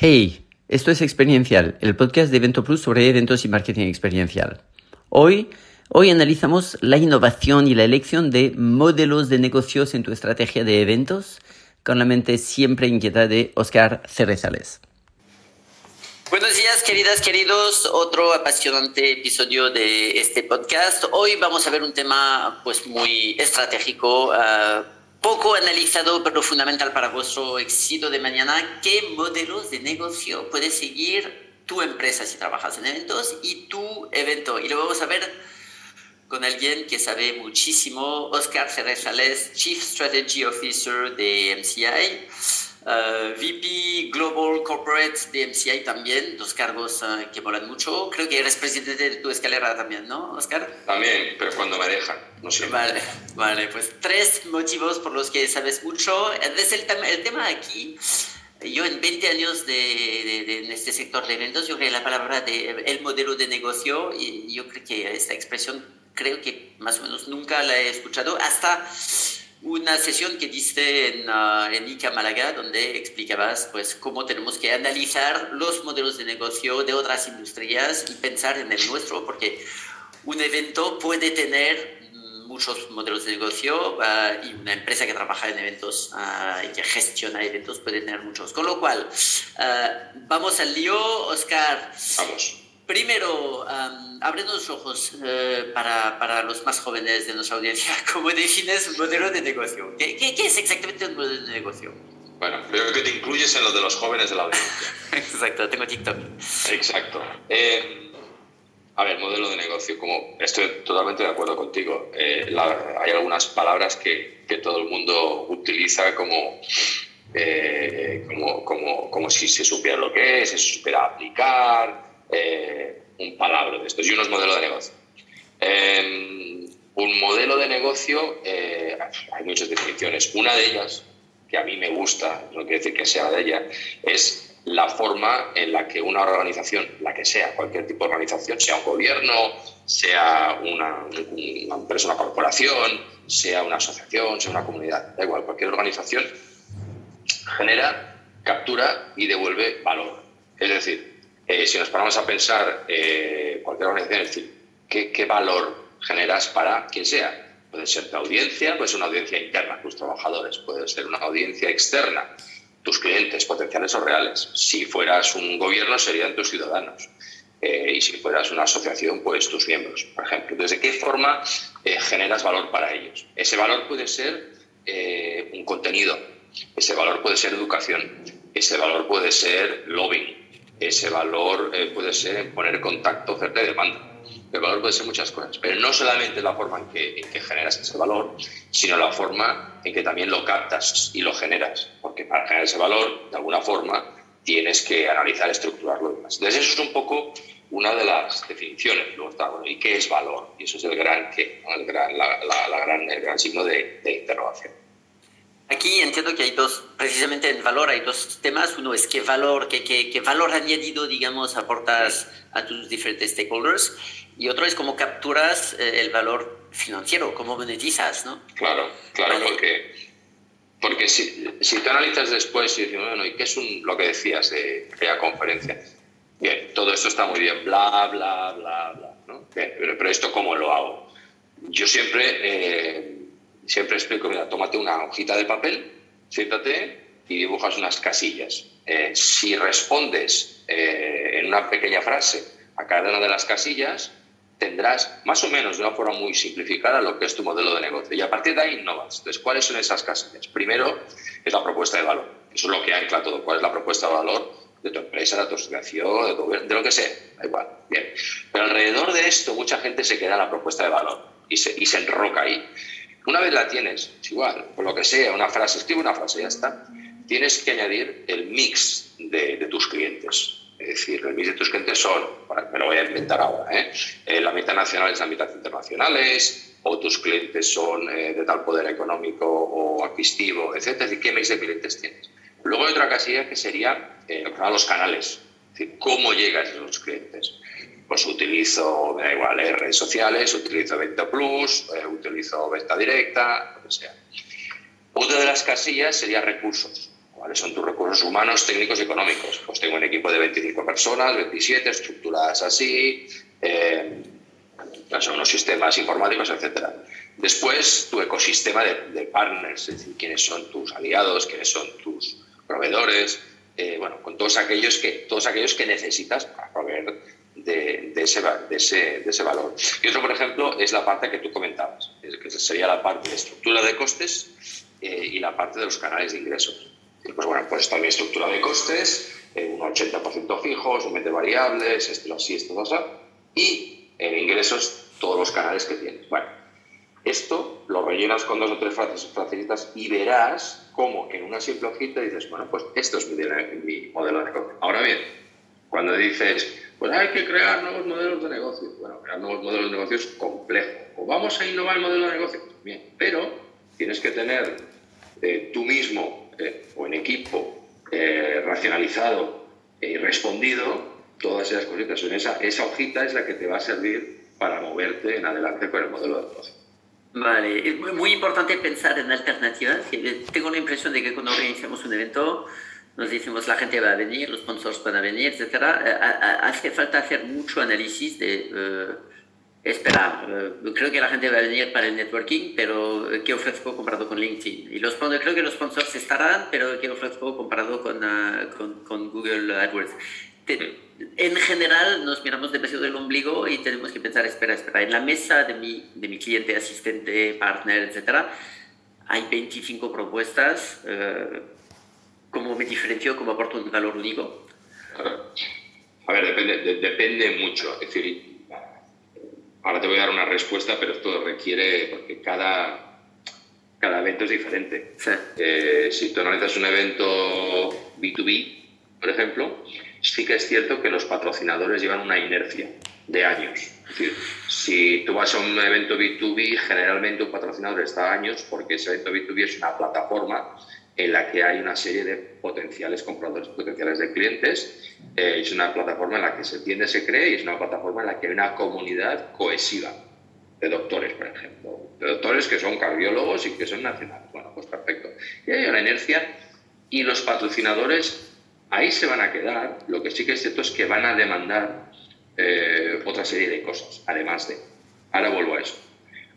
Hey, esto es Experiencial, el podcast de Evento Plus sobre eventos y marketing experiencial. Hoy, hoy analizamos la innovación y la elección de modelos de negocios en tu estrategia de eventos con la mente siempre inquieta de Oscar Cerezales. Buenos días, queridas, queridos. Otro apasionante episodio de este podcast. Hoy vamos a ver un tema pues muy estratégico. Uh, poco analizado, pero fundamental para vuestro éxito de mañana, qué modelos de negocio puede seguir tu empresa si trabajas en eventos y tu evento. Y lo vamos a ver con alguien que sabe muchísimo, Oscar Cerezales, Chief Strategy Officer de MCI. Uh, VP Global Corporate de MCI también, dos cargos uh, que molan mucho. Creo que eres presidente de tu escalera también, ¿no, Oscar? También, pero cuando me dejan, no sé. Vale, vale, pues tres motivos por los que sabes mucho. Es el, el tema aquí. Yo en 20 años de, de, en este sector de eventos, yo creo que la palabra de el modelo de negocio, y yo creo que esta expresión creo que más o menos nunca la he escuchado hasta una sesión que diste en, uh, en ICA Málaga, donde explicabas pues, cómo tenemos que analizar los modelos de negocio de otras industrias y pensar en el nuestro, porque un evento puede tener muchos modelos de negocio uh, y una empresa que trabaja en eventos uh, y que gestiona eventos puede tener muchos. Con lo cual, vamos al lío, Oscar. Vamos. Primero, um, los ojos eh, para, para, los más jóvenes de nuestra audiencia. ¿Cómo defines un modelo de negocio? ¿Qué, qué, es exactamente un modelo de negocio? Bueno, creo que te incluyes en lo de los jóvenes de la audiencia. Exacto, tengo TikTok. Exacto. Eh, a ver, modelo de negocio, como estoy totalmente de acuerdo contigo. Eh, hay algunas palabras que, que, todo el mundo utiliza como, como, como, como si se supiera lo que es, se supiera aplicar eh, un palabra de estos y unos modelos de negocio. Em, un modelo de negocio, eh, hay muchas definiciones. Una de ellas, que a mí me gusta, no quiere decir que sea de ella, es la forma en la que una organización, la que sea, cualquier tipo de organización, sea un gobierno, sea una, una empresa, una corporación, sea una asociación, sea una comunidad, da igual, cualquier organización genera, captura y devuelve valor. Es decir, eh, si nos paramos a pensar, eh, cualquier organización, es decir, ¿qué, valor generas para quien sea? Puede ser tu audiencia, puede ser una audiencia interna, tus trabajadores, puede ser una audiencia externa, tus clientes potenciales o reales. Si fueras un gobierno, serían tus ciudadanos. Eh, y si fueras una asociación, pues tus miembros, por ejemplo. ¿Desde qué forma generas valor para ellos? Ese valor puede ser un contenido, ese valor puede ser educación, ese valor puede ser lobbying, ese valor eh, puede ser poner contacto, oferta y demanda. El valor puede ser muchas cosas, pero no solamente la forma en que, en que, generas ese valor, sino la forma en que también lo captas y lo generas. Porque para generar ese valor, de alguna forma, tienes que analizar, estructurarlo y demás. Entonces, eso es un poco una de las definiciones. Luego está, ¿y qué es valor? Y eso es el gran, ¿qué? el gran, el gran signo de, de interrogación. Aquí entiendo que hay dos, precisamente en valor hay dos temas. Uno es qué valor, qué, qué, qué, valor añadido, digamos, aportas a tus diferentes stakeholders. Y otro es cómo capturas eh, el valor financiero, cómo monetizas, ¿no? Claro, claro, porque, porque si, si tú analizas después y dices, bueno, ¿y qué es un, lo que decías de aquella conferencia? Bien, todo esto está muy bien, bla, bla, bla, bla, ¿no? Bien, pero, pero esto cómo lo hago? Yo siempre... Eh, siempre explico, mira, tómate una hojita de papel, siéntate y dibujas unas casillas. Eh, si respondes eh, en una pequeña frase a cada una de las casillas, tendrás más o menos de una forma muy simplificada lo que es tu modelo de negocio. Y a partir de ahí innovas. Entonces, ¿cuáles son esas casillas? Primero es la propuesta de valor. Eso es lo que ancla todo. ¿Cuál es la propuesta de valor de tu empresa, de tu asociación, de, tu, de lo que sea? Da igual. Bien. Pero alrededor de esto, mucha gente se queda en la propuesta de valor y se, y se enroca ahí. Una vez la tienes, es igual, por lo que sea, una frase, escribe una frase, ya está. Tienes que añadir el mix de, tus clientes. Es decir, el mix de tus clientes son, me lo voy a inventar ahora, ¿eh? eh la mitad nacionales, la mitad internacionales, o tus clientes son eh, de tal poder económico o adquisitivo, etc. Es decir, ¿qué mix de clientes tienes? Luego hay otra casilla que sería eh, los canales, es decir, cómo llegas a esos clientes pues utilizo, me da igual, eh, redes sociales, utilizo Evento Plus, eh, utilizo venta directa, lo que sea. Otra de las casillas sería recursos. ¿Cuáles son tus recursos humanos, técnicos y económicos? Pues tengo un equipo de 25 personas, 27, estructuradas así, eh, son unos sistemas informáticos, etc. Después, tu ecosistema de, partners, es decir, quiénes son tus aliados, quiénes son tus proveedores, eh, bueno, con todos aquellos que, todos aquellos que necesitas para ese, de, ese, de, ese, valor. Y otro, por ejemplo, es la parte que tú comentabas, que sería la parte de estructura de costes eh, y la parte de los canales de ingresos. pues bueno, pues también estructura de costes, eh, un 80% fijos, un 20% variables, esto así, esto así, y en ingresos todos los canales que tienes. Bueno, esto lo rellenas con dos o tres frases facilitas y verás cómo en una simple hojita dices, bueno, pues esto es mi, mi modelo de negocio. Ahora bien, cuando dices, pues hay que crear nuevos modelos de negocio. Bueno, crear nuevos modelos de negocio es complejo. O vamos a innovar el modelo de negocio. Bien, pero tienes que tener eh, tú mismo eh, o en equipo eh, racionalizado y respondido todas esas cositas. Esa, esa hojita es la que te va a servir para moverte en adelante con el modelo de negocio. Vale, es muy importante pensar en alternativas. Tengo la impresión de que cuando organizamos un evento nos decimos la gente va a venir, los sponsors van a venir, etc. Hace falta hacer mucho análisis de esperar. Eh, creo que la gente va a venir para el networking, pero eh, ¿qué ofrezco comparado con LinkedIn? Y los, creo que los sponsors estarán, pero ¿qué ofrezco comparado con, uh, con, con, Google AdWords? en general nos miramos de peso del ombligo y tenemos que pensar, espera, espera, en la mesa de mi, de mi cliente, asistente, partner, etcétera, hay 25 propuestas. Uh, ¿Cómo me diferencio? ¿Cómo aporto un valor único? A ver, depende, depende mucho. Es decir, Ahora te voy a dar una respuesta, pero esto requiere, porque cada, cada evento es diferente. Eh, si tú analizas un evento B2B, por ejemplo, sí que es cierto que los patrocinadores llevan una inercia de años. Es decir, si tú vas a un evento B2B, generalmente un patrocinador está años porque ese evento B2B es una plataforma en la que hay una serie de potenciales compradores, potenciales de clientes. Eh, es una plataforma en la que se entiende, se cree y es una plataforma en la que hay una comunidad cohesiva de doctores, por ejemplo, de doctores que son cardiólogos y que son nacionales. Bueno, pues perfecto. Y hay una inercia y los patrocinadores ahí se van a quedar. Lo que sí que es cierto es que van a demandar eh, otra serie de cosas, además de. Ahora vuelvo a eso.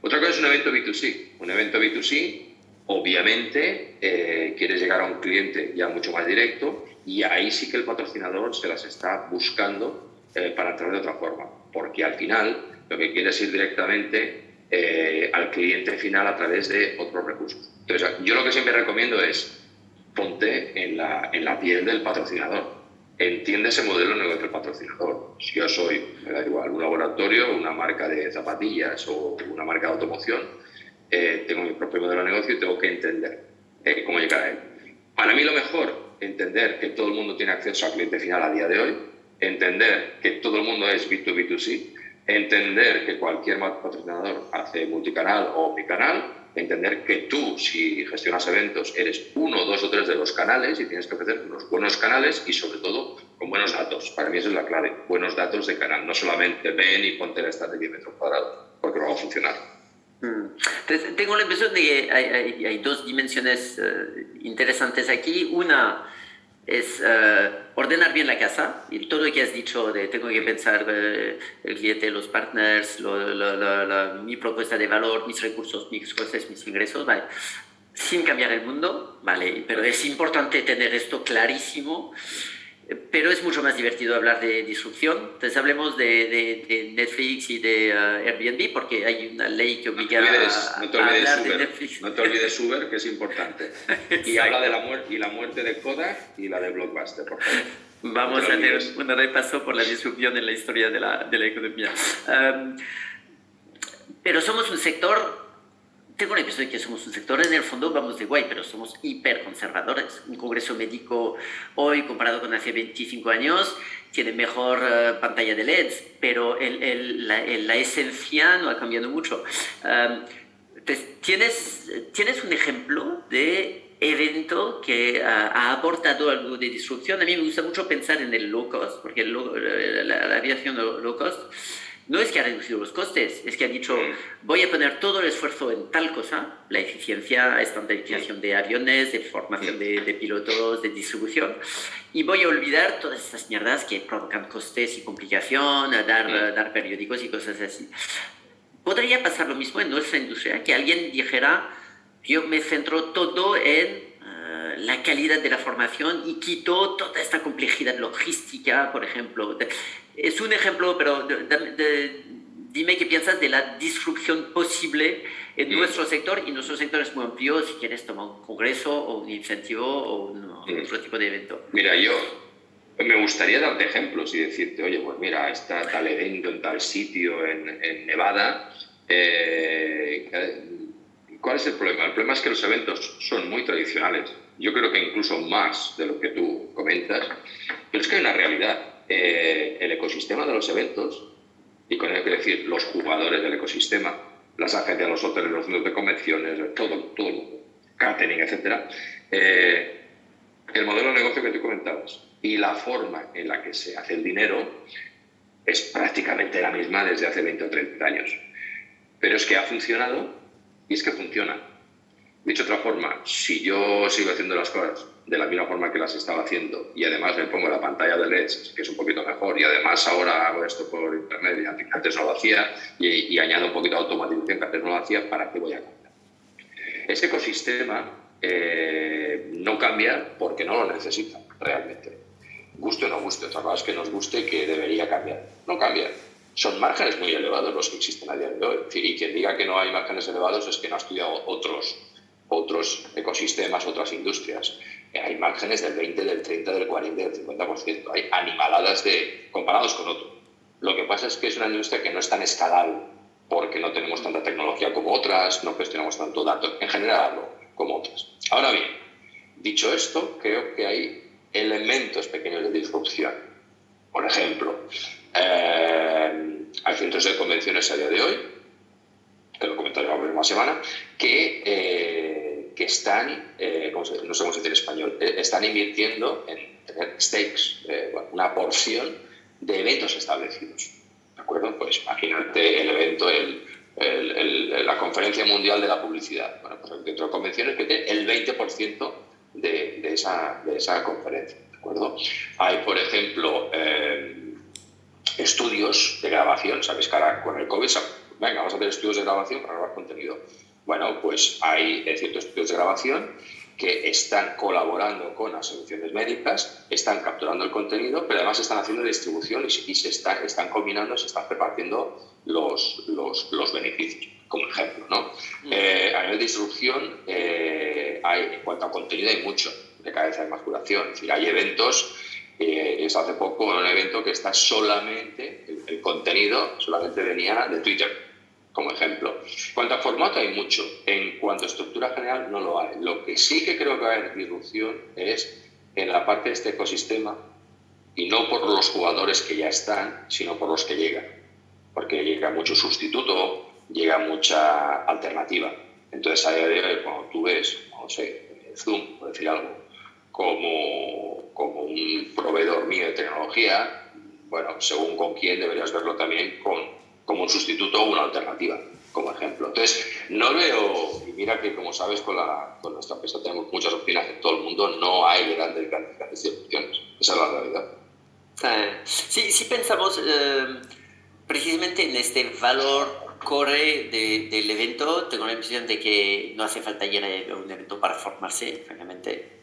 Otra cosa es un evento B2C. Un evento B2C Obviamente, eh, quieres llegar a un cliente ya mucho más directo y ahí sí que el patrocinador se las está buscando eh, para entrar de otra forma, porque al final lo que quieres es ir directamente eh, al cliente final a través de otros recursos. Entonces, yo lo que siempre recomiendo es ponte en la, en la piel del patrocinador. Entiende ese modelo de negocio del patrocinador. Si yo soy, me da igual, un laboratorio, una marca de zapatillas o una marca de automoción, eh, tengo mi propio modelo de negocio y tengo que entender eh, cómo llegar a él. Para mí lo mejor, entender que todo el mundo tiene acceso al cliente final a día de hoy, entender que todo el mundo es B2B2C, entender que cualquier patrocinador hace multicanal o bicanal, entender que tú, si gestionas eventos, eres uno, dos o tres de los canales y tienes que ofrecer unos buenos canales y sobre todo con buenos datos. Para mí esa es la clave, buenos datos de canal, no solamente ven y ponte la de 10 metros cuadrados, porque no va a funcionar. Entonces, tengo la impresión de que hay, hay, dos dimensiones eh, interesantes aquí. Una es eh, ordenar bien la casa y todo lo que has dicho de tengo que pensar eh, el cliente, los partners, mi propuesta de valor, mis recursos, mis costes, mis ingresos, ¿vale? sin cambiar el mundo, ¿vale? pero es importante tener esto clarísimo pero es mucho más divertido hablar de disrupción. Entonces hablemos de, Netflix y de uh, Airbnb porque hay una ley que obliga a, hablar de Netflix. No te olvides Uber, que es importante. y habla de la, muerte, y la muerte de Kodak y la de Blockbuster, por favor. Vamos a hacer un repaso por la disrupción en la historia de la, de la economía. Um, pero somos un sector tengo la impresión de que somos un sector, en el fondo vamos de guay, pero somos hiperconservadores. Un congreso médico hoy, comparado con hace 25 años, tiene mejor eh, pantalla de LEDs, pero el, la, esencia no ha cambiado mucho. entonces, ¿tienes, ¿tienes un ejemplo de evento que ha aportado algo de disrupción? A mí me gusta mucho pensar en el low cost, porque la, aviación low cost no es que ha reducido los costes, es que ha dicho, voy a poner todo el esfuerzo en tal cosa, la eficiencia, estandarización de aviones, de formación de, pilotos, de distribución, y voy a olvidar todas estas mierdas que provocan costes y complicación, a dar, dar periódicos y cosas así. Podría pasar lo mismo en nuestra industria, que alguien dijera, yo me centro todo en la calidad de la formación y quitó toda esta complejidad logística, por ejemplo. Es un ejemplo, pero dime qué piensas de la disrupción posible en mm. nuestro sector y nuestro sector es muy amplio, si quieres tomar un congreso o un incentivo o mm. otro tipo de evento. Mira, yo me gustaría darte ejemplos y decirte, oye, pues mira, está tal evento en tal sitio en, Nevada. Eh, ¿Cuál es el problema? El problema es que los eventos son muy tradicionales yo creo que incluso más de lo que tú comentas, pero es que hay una realidad. Eh, el ecosistema de los eventos, y con ello quiero decir los jugadores del ecosistema, las agencias, los hoteles, los centros de convenciones, todo, todo el catering, etc. Eh, el modelo de negocio que tú comentabas y la forma en la que se hace el dinero es prácticamente la misma desde hace 20 o 30 años. Pero es que ha funcionado y es que funciona. Dicho de otra forma, si yo sigo haciendo las cosas de la misma forma que las estaba haciendo y además me pongo la pantalla de LEDs, que es un poquito mejor, y además ahora hago esto por internet y antes no lo hacía, y, añado un poquito de automatización que antes no lo hacía, ¿para qué voy a cambiar? Ese ecosistema eh, no cambia porque no lo necesita realmente. Guste o no guste, otra cosa es que nos guste que debería cambiar. No cambia. Son márgenes muy elevados los que existen a día de hoy. Y quien diga que no hay márgenes elevados es que no ha estudiado otros otros ecosistemas, otras industrias. Hay márgenes del 20, del 30, del 40, del 50%. Hay animaladas de, comparados con otros. Lo que pasa es que es una industria que no es tan escalable porque no tenemos tanta tecnología como otras, no gestionamos tanto datos en general como otras. Ahora bien, dicho esto, creo que hay elementos pequeños de disrupción. Por ejemplo, eh, hay centros de convenciones a día de hoy, que lo comentaré la próxima semana, que eh, que están, eh, no sé cómo se dice en español, eh, están invirtiendo en tener stakes, eh, una porción de eventos establecidos. ¿De acuerdo? Pues imagínate el evento, el, la Conferencia Mundial de la Publicidad. Bueno, pues dentro de convenciones que tiene el 20% de, de, esa, de esa conferencia. ¿De acuerdo? Hay, por ejemplo, estudios de grabación. Sabéis que ahora con el COVID, venga, vamos a hacer estudios de grabación para grabar contenido bueno, pues hay ciertos estudios de grabación que están colaborando con las soluciones médicas, están capturando el contenido, pero además están haciendo distribución y, se están, están combinando, se están repartiendo los, los, beneficios, como ejemplo. ¿no? Mm. Eh, a nivel de distribución, eh, hay, en cuanto a contenido, hay mucho, de hay más curación. Es decir, hay eventos, eh, es hace poco un evento que está solamente, el contenido solamente venía de Twitter como ejemplo. En cuanto a formato hay mucho, en cuanto a estructura general no lo hay. Lo que sí que creo que va a haber disrupción es en la parte de este ecosistema y no por los jugadores que ya están, sino por los que llegan. Porque llega mucho sustituto, llega mucha alternativa. Entonces, a día de hoy, cuando tú ves, no sé, Zoom, por decir algo, como, como un proveedor mío de tecnología, bueno, según con quién deberías verlo también con como un sustituto o una alternativa, como ejemplo. Entonces, no veo, y mira que como sabes, con, la, con nuestra empresa tenemos muchas opciones en todo el mundo, no hay grandes cantidades de opciones. Esa es la realidad. Sí, sí pensamos eh, precisamente en este valor core del evento, tengo la impresión de que no hace falta llenar un evento para formarse, francamente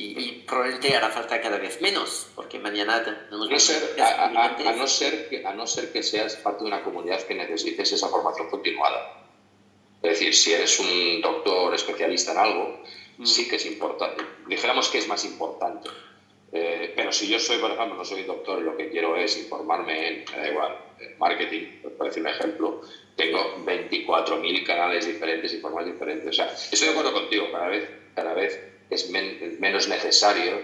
y, probablemente hará falta cada vez menos, porque mañana tenemos no ser, a, no ser que, a no ser que seas parte de una comunidad que necesites esa formación continuada. Es decir, si eres un doctor especialista en algo, mm. sí que es importante. Dijéramos que es más importante. Eh, pero si yo soy, por ejemplo, no soy doctor y lo que quiero es informarme en, me da igual, marketing, por decir un ejemplo, tengo 24.000 canales diferentes y formas diferentes. O sea, estoy de acuerdo contigo, cada vez, cada vez es menos necesario,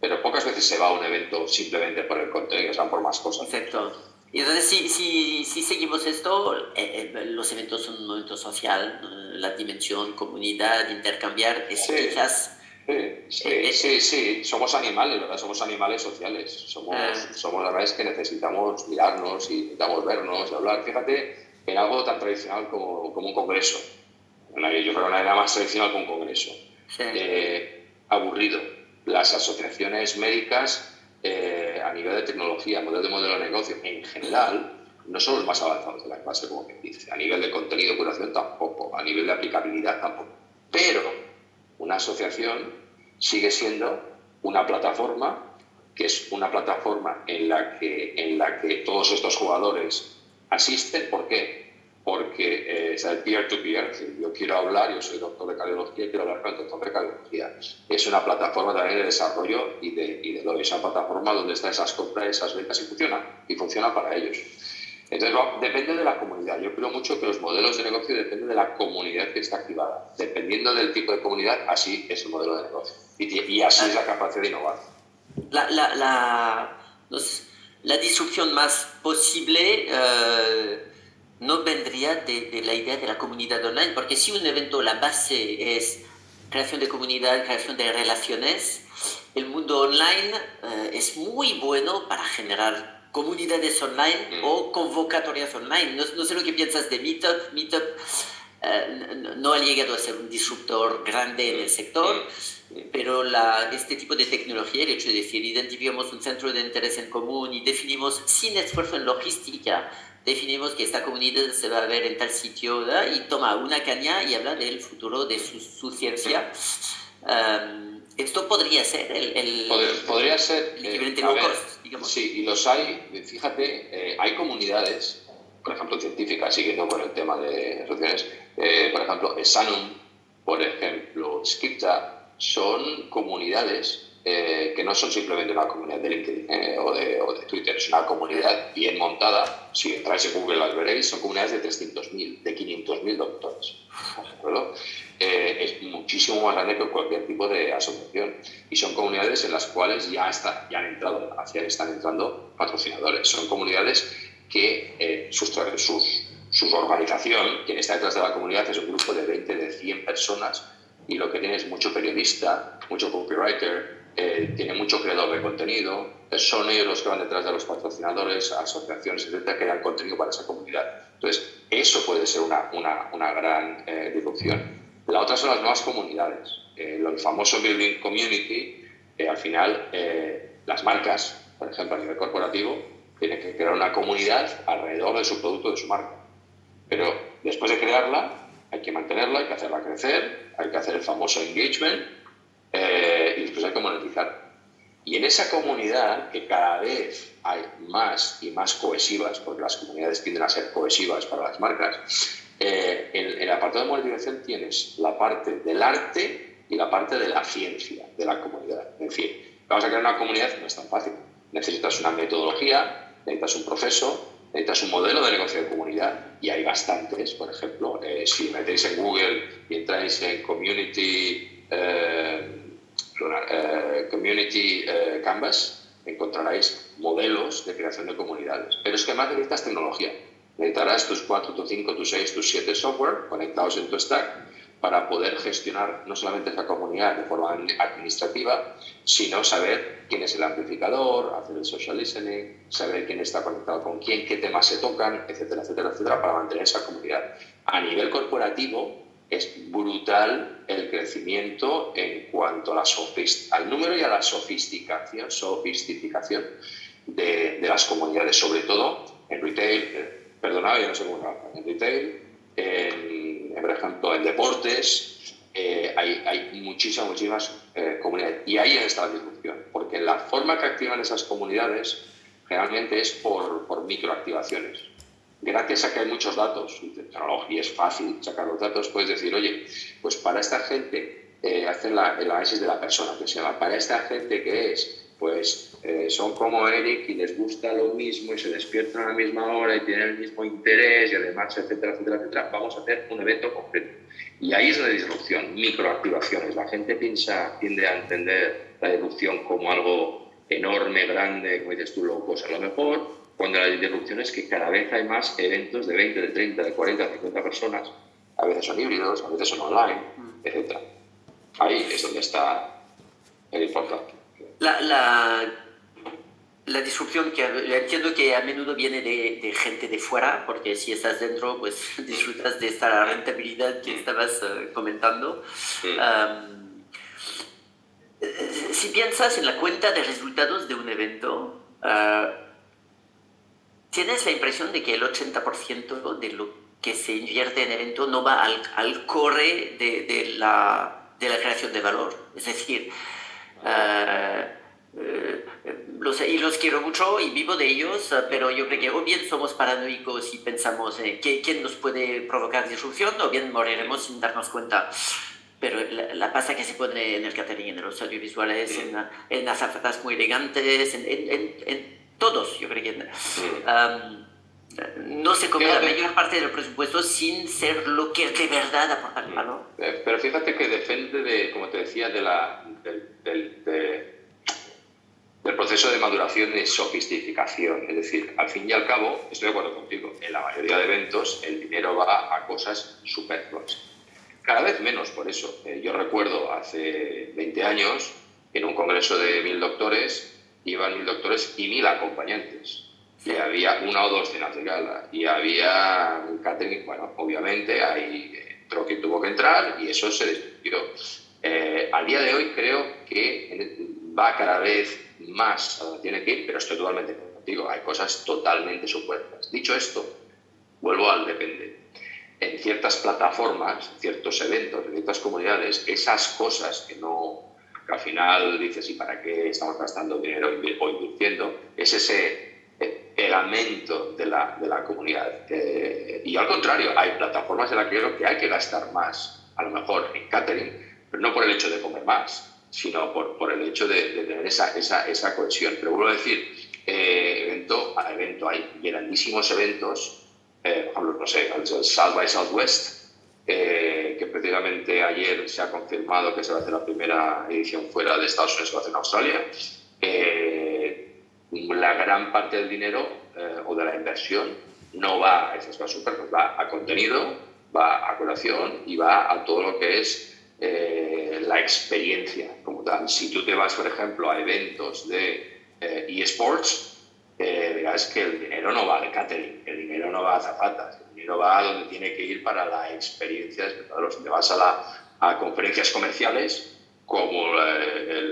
pero pocas veces se va a un evento simplemente por el contenido, se van por más cosas. Exacto. Y entonces, si, si, si seguimos esto, eh, eh, los eventos son un momento social, la dimensión comunidad, intercambiar, es quizás Sí, sí, sí, somos animales, ¿verdad? Somos animales sociales. Somos, ah. somos la verdad es que necesitamos mirarnos y necesitamos vernos y hablar. Fíjate en algo tan tradicional como, como un congreso. Yo creo que no hay nada más tradicional que un congreso. Eh, aburrido. Las asociaciones médicas eh, a nivel de tecnología, nivel de modelo de negocio en general, no son los más avanzados de la clase, como quien dice. A nivel de contenido, curación tampoco. A nivel de aplicabilidad tampoco. Pero una asociación sigue siendo una plataforma que es una plataforma en la que, en la que todos estos jugadores asisten. ¿Por qué? Porque eh, es el peer-to-peer. yo quiero hablar, yo soy doctor de cardiología, quiero hablar con el doctor de cardiología. Es una plataforma también de desarrollo y de, y de lo esa plataforma donde están esas compras, esas ventas y funciona. Y funciona para ellos. Entonces, depende de la comunidad. Yo creo mucho que los modelos de negocio dependen de la comunidad que está activada. Dependiendo del tipo de comunidad, así es el modelo de negocio. Y, así es la capacidad de innovar. La, la, la, la disrupción más posible eh, no vendría de, la idea de la comunidad online, porque si un evento, la base es creación de comunidad, creación de relaciones, el mundo online eh, es muy bueno para generar comunidades online mm. o convocatorias online. No, no, sé lo que piensas de Meetup. Meetup eh, no, ha llegado a ser un disruptor grande en el sector, mm. pero la, este tipo de tecnología, el hecho de decir, identificamos un centro de interés en común y definimos sin esfuerzo en logística, definimos que esta comunidad se va a ver en tal sitio y toma una caña y habla del futuro de su, ciencia. Um, esto podría ser el, podría ser equivalente Sí, y los hay, fíjate, eh, hay comunidades, por ejemplo, científicas, siguiendo con el tema de asociaciones, eh, por ejemplo, Sanum, por ejemplo, Skipta, son comunidades eh, que no son simplemente una comunidad de LinkedIn o, de, o, de, Twitter, es una comunidad bien montada. Si entráis en Google las veréis, son comunidades de 300.000, de 500.000 doctores. Eh, es muchísimo más grande que cualquier tipo de asociación. Y son comunidades en las cuales ya, está, ya han entrado, hacia están entrando patrocinadores. Son comunidades que eh, sus, sus, su organización, quien está detrás de la comunidad, es un grupo de 20, de 100 personas y lo que tiene es mucho periodista, mucho copywriter, eh, tiene mucho creador de contenido, son ellos los que van detrás de los patrocinadores, asociaciones, etcétera, que dan contenido para esa comunidad. Entonces, eso puede ser una, una, una gran eh, disrupción. La otra son las nuevas comunidades. Eh, el famoso Building Community, al final, eh, las marcas, por ejemplo, a nivel corporativo, tienen que crear una comunidad alrededor de su producto, de su marca. Pero después de crearla, hay que mantenerla, hay que hacerla crecer, hay que hacer el famoso engagement que monetizar. Y en esa comunidad, que cada vez hay más y más cohesivas, porque las comunidades tienden a ser cohesivas para las marcas, eh, en, el apartado de monetización tienes la parte del arte y la parte de la ciencia de la comunidad. En fin, vamos a crear una comunidad no es tan fácil. Necesitas una metodología, necesitas un proceso, necesitas un modelo de negocio de comunidad y hay bastantes. Por ejemplo, eh, si metéis en Google y entráis en Community... Eh, community eh, Canvas encontraréis modelos de creación de comunidades. Pero es que además necesitas tecnología. Necesitarás tus 4, tus 5, tus 6, tus 7 software conectados en tu stack para poder gestionar no solamente esa comunidad de forma administrativa, sino saber quién es el amplificador, hacer el social listening, saber quién está conectado con quién, qué temas se tocan, etcétera, etcétera, etcétera, para mantener esa comunidad. A nivel corporativo, es brutal el crecimiento en cuanto a la al número y a la sofisticación, sofisticación de, las comunidades, sobre todo en retail, eh, perdonad, yo no sé cómo en retail, en, por ejemplo, en deportes, eh, hay, hay, muchísimas, muchísimas eh, comunidades. Y ahí está la disrupción, porque la forma que activan esas comunidades generalmente es por, por microactivaciones gracias a que hay muchos datos y tecnología es fácil sacar los datos, puedes decir, oye, pues para esta gente, eh, hacen la, el análisis de la persona que se llama, para esta gente que es, pues eh, son como Eric y les gusta lo mismo y se despiertan a la misma hora y tienen el mismo interés y además, etcétera, etcétera, etcétera, vamos a hacer un evento completo. Y ahí es la disrupción, microactivaciones. La gente piensa, tiende a entender la disrupción como algo enorme, grande, como dices tú, locos. A lo mejor cuando la disrupción es que cada vez hay más eventos de 20, de 30, de 40, de 50 personas, a veces son híbridos, a veces son online, mm. etc. Ahí es donde está es importante. La, la, la disrupción que entiendo que a menudo viene de, de, gente de fuera, porque si estás dentro, pues disfrutas de esta rentabilidad que estabas uh, comentando. Um, si piensas en la cuenta de resultados de un evento, uh, tienes la impresión de que el 80% de lo que se invierte en evento no va al, al core de, de, la, de la creación de valor. Es decir, uh, los, y los quiero mucho y vivo de ellos, pero yo creo que o bien somos paranoicos y pensamos eh, que quién nos puede provocar disrupción, o bien moriremos sin darnos cuenta. Pero la, la pasta que se pone en el catering, en los audiovisuales, en, en azafatas muy elegantes, en, en, en, todos, yo creo que... Um, no se come fíjate, la mayor parte del presupuesto sin ser lo que de verdad aporta el valor. Pero fíjate que depende de, como te decía, de la, del, del, de, del proceso de maduración y sofisticación. Es decir, al fin y al cabo, estoy de acuerdo contigo, en la mayoría de eventos el dinero va a cosas superfluas. Cada vez menos por eso. Eh, yo recuerdo hace 20 años, en un congreso de mil doctores, iban mil doctores y mil acompañantes y había una o dos cenas de gala y había un catering, bueno, obviamente ahí entró quien tuvo que entrar y eso se destruyó. Eh, al día de hoy creo que va cada vez más a donde tiene que ir, pero estoy totalmente contigo, hay cosas totalmente superfluas. Dicho esto, vuelvo al depende. En ciertas plataformas, ciertos eventos, en ciertas comunidades, esas cosas que no, que al final dices, ¿y para qué estamos gastando dinero o invirtiendo? Es ese pegamento de la, de la comunidad. Eh, y al contrario, hay plataformas en las que creo que hay que gastar más, a lo mejor en catering, pero no por el hecho de comer más, sino por, por el hecho de, de tener esa, esa, esa, cohesión. Pero vuelvo a decir, eh, evento a evento hay grandísimos eventos, eh, por ejemplo, no sé, el South by Southwest, precisamente ayer se ha confirmado que se va a hacer la primera edición fuera de Estados Unidos, se va a hacer en Australia. Eh, la gran parte del dinero eh, o de la inversión no va a esas superfluas, va a contenido, va a curación y va a todo lo que es eh, la experiencia como tal. Si tú te vas, por ejemplo, a eventos de eSports, verás que el dinero no va al catering, el dinero no va a zapatas, dinero va a donde tiene que ir para la experiencia de espectadores. Te vas a, la, a conferencias comerciales como la,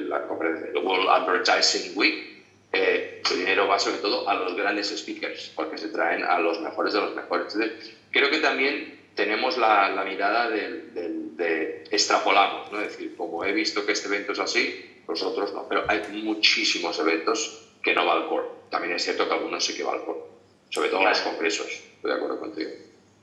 la conferencia World Advertising Week, eh, el dinero va sobre todo a los grandes speakers, porque se traen a los mejores de los mejores. Entonces, creo que también tenemos la, la mirada de, extrapolamos, ¿no? Es decir, como he visto que este evento es así, los otros no. Pero hay muchísimos eventos que no va al core. También es cierto que algunos sí que va al core, sobre todo en los congresos. Estoy de acuerdo contigo.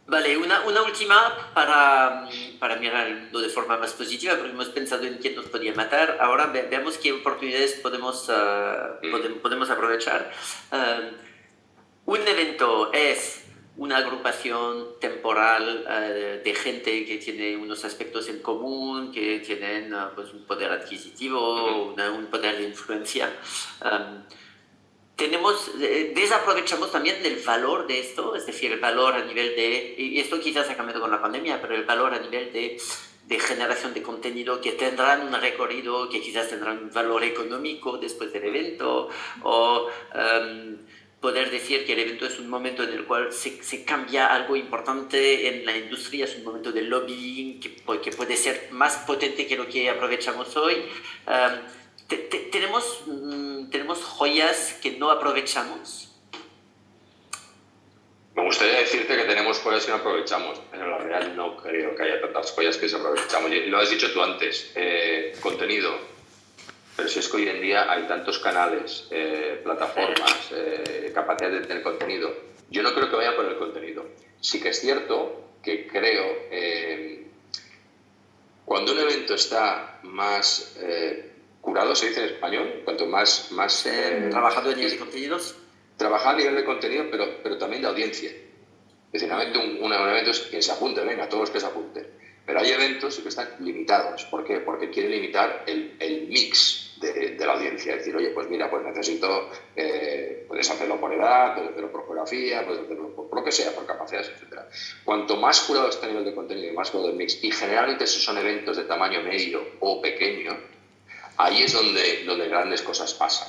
Vale, una, una última para, para mirar el mundo de forma más positiva, porque hemos pensado en quién nos podía matar. Ahora ve, veamos qué oportunidades podemos, uh, mm. podemos, podemos, aprovechar. Uh, un evento es una agrupación temporal uh, de gente que tiene unos aspectos en común, que tienen pues un poder adquisitivo, mm una, un poder de influencia. Um, tenemos, eh, desaprovechamos también el valor de esto, es decir, el valor a nivel de, y esto quizás ha cambiado con la pandemia, pero el valor a nivel de, de generación de contenido que tendrán un recorrido, que quizás tendrán un valor económico después del evento, o um, poder decir que el evento es un momento en el cual se, se, cambia algo importante en la industria, es un momento de lobbying que, que puede ser más potente que lo que aprovechamos hoy. Um, te, te, tenemos, mmm, tenemos joyas que no aprovechamos. Me gustaría decirte que tenemos joyas que no aprovechamos, pero la realidad no creo que haya tantas joyas que se aprovechamos. Y lo has dicho tú antes, eh, contenido. Pero si es que hoy en día hay tantos canales, eh, plataformas, eh, capacidad de tener contenido. Yo no creo que vaya por el contenido. Sí que es cierto que creo, eh, cuando un evento está más curado, se dice en español, cuanto más... más eh, trabajando a nivel de contenidos. Trabajar a nivel de contenido, pero, pero también de audiencia. Es decir, un, un, un evento es quien se apunte, venga, todos los que se apunten. Pero hay eventos que están limitados. ¿Por qué? Porque quieren limitar el, el mix de, de, la audiencia. Es decir, oye, pues mira, pues necesito, eh, puedes hacerlo por edad, puedes hacerlo por geografía, puedes hacerlo por, por, lo que sea, por capacidades, etc. Cuanto más curado está a nivel de contenido y más curado el mix, y generalmente esos son eventos de tamaño medio o pequeño, Ahí es donde, donde grandes cosas pasan.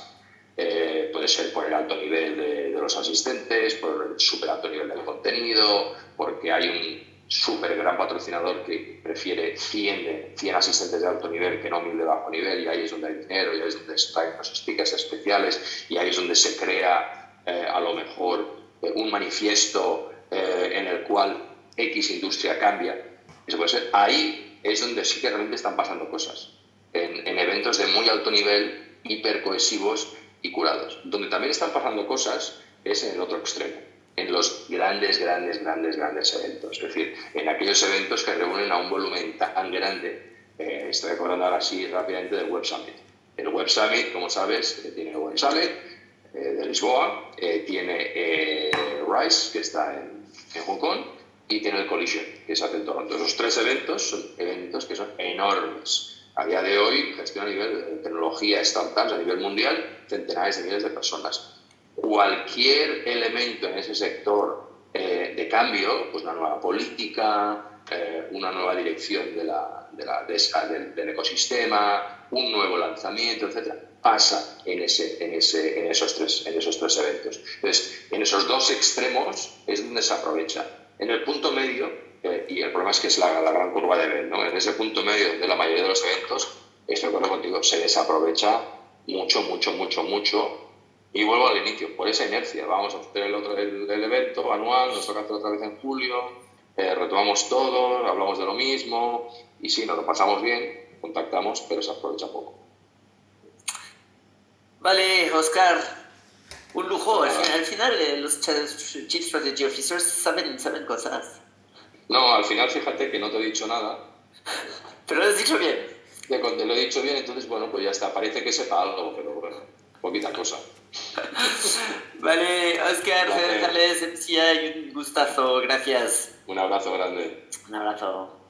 Eh, puede ser por el alto nivel de, los asistentes, por el súper alto nivel del contenido, porque hay un súper gran patrocinador que prefiere 100, 100 asistentes de alto nivel que no 1000 de bajo nivel y ahí es donde hay dinero y ahí es donde traen los stickers especiales y ahí es donde se crea eh, a lo mejor eh, un manifiesto en el cual X industria cambia. Eso puede ser. Ahí es donde sí que realmente están pasando cosas. En, en eventos de muy alto nivel, hipercohesivos y curados. Donde también están pasando cosas es en el otro extremo, en los grandes, grandes, grandes, grandes eventos. Es decir, en aquellos eventos que reúnen a un volumen tan grande. Eh, estoy acordando ahora así rápidamente del Web Summit. El Web Summit, como sabes, eh, tiene el Web Summit eh, de Lisboa, tiene RISE, que está en, en, Hong Kong, y tiene el Collision, que se hace en Toronto. Esos tres eventos son eventos que son enormes a día de hoy gestiona a nivel de tecnología, startups a nivel mundial, centenares de miles de personas. Cualquier elemento en ese sector eh, de cambio, pues una nueva política, eh, una nueva dirección de la, de la, del, ecosistema, un nuevo lanzamiento, etcétera, pasa en, ese, en, ese, en, esos tres, en esos tres eventos. Entonces, en esos dos extremos es donde se aprovecha. En el punto medio eh, y el problema es que es la, la gran curva de Ben, ¿no? En ese punto medio de la mayoría de los eventos, estoy de acuerdo contigo, se desaprovecha mucho, mucho, mucho, mucho. Y vuelvo al inicio, por esa inercia. Vamos a hacer el otro el, evento anual, nos toca hacer otra vez en julio, eh, retomamos todo, hablamos de lo mismo, y sí, nos lo pasamos bien, contactamos, pero se aprovecha poco. Vale, Oscar, un lujo. Al final, al final eh, los Chief Strategy Officers saben, saben cosas. No, al final fíjate que no te he dicho nada. Pero lo has dicho bien. Te, lo he dicho bien, entonces bueno, pues ya está. Parece que sepa algo, pero bueno, poquita cosa. vale, Oscar, darle y un gustazo. Gracias. Un abrazo grande. Un abrazo.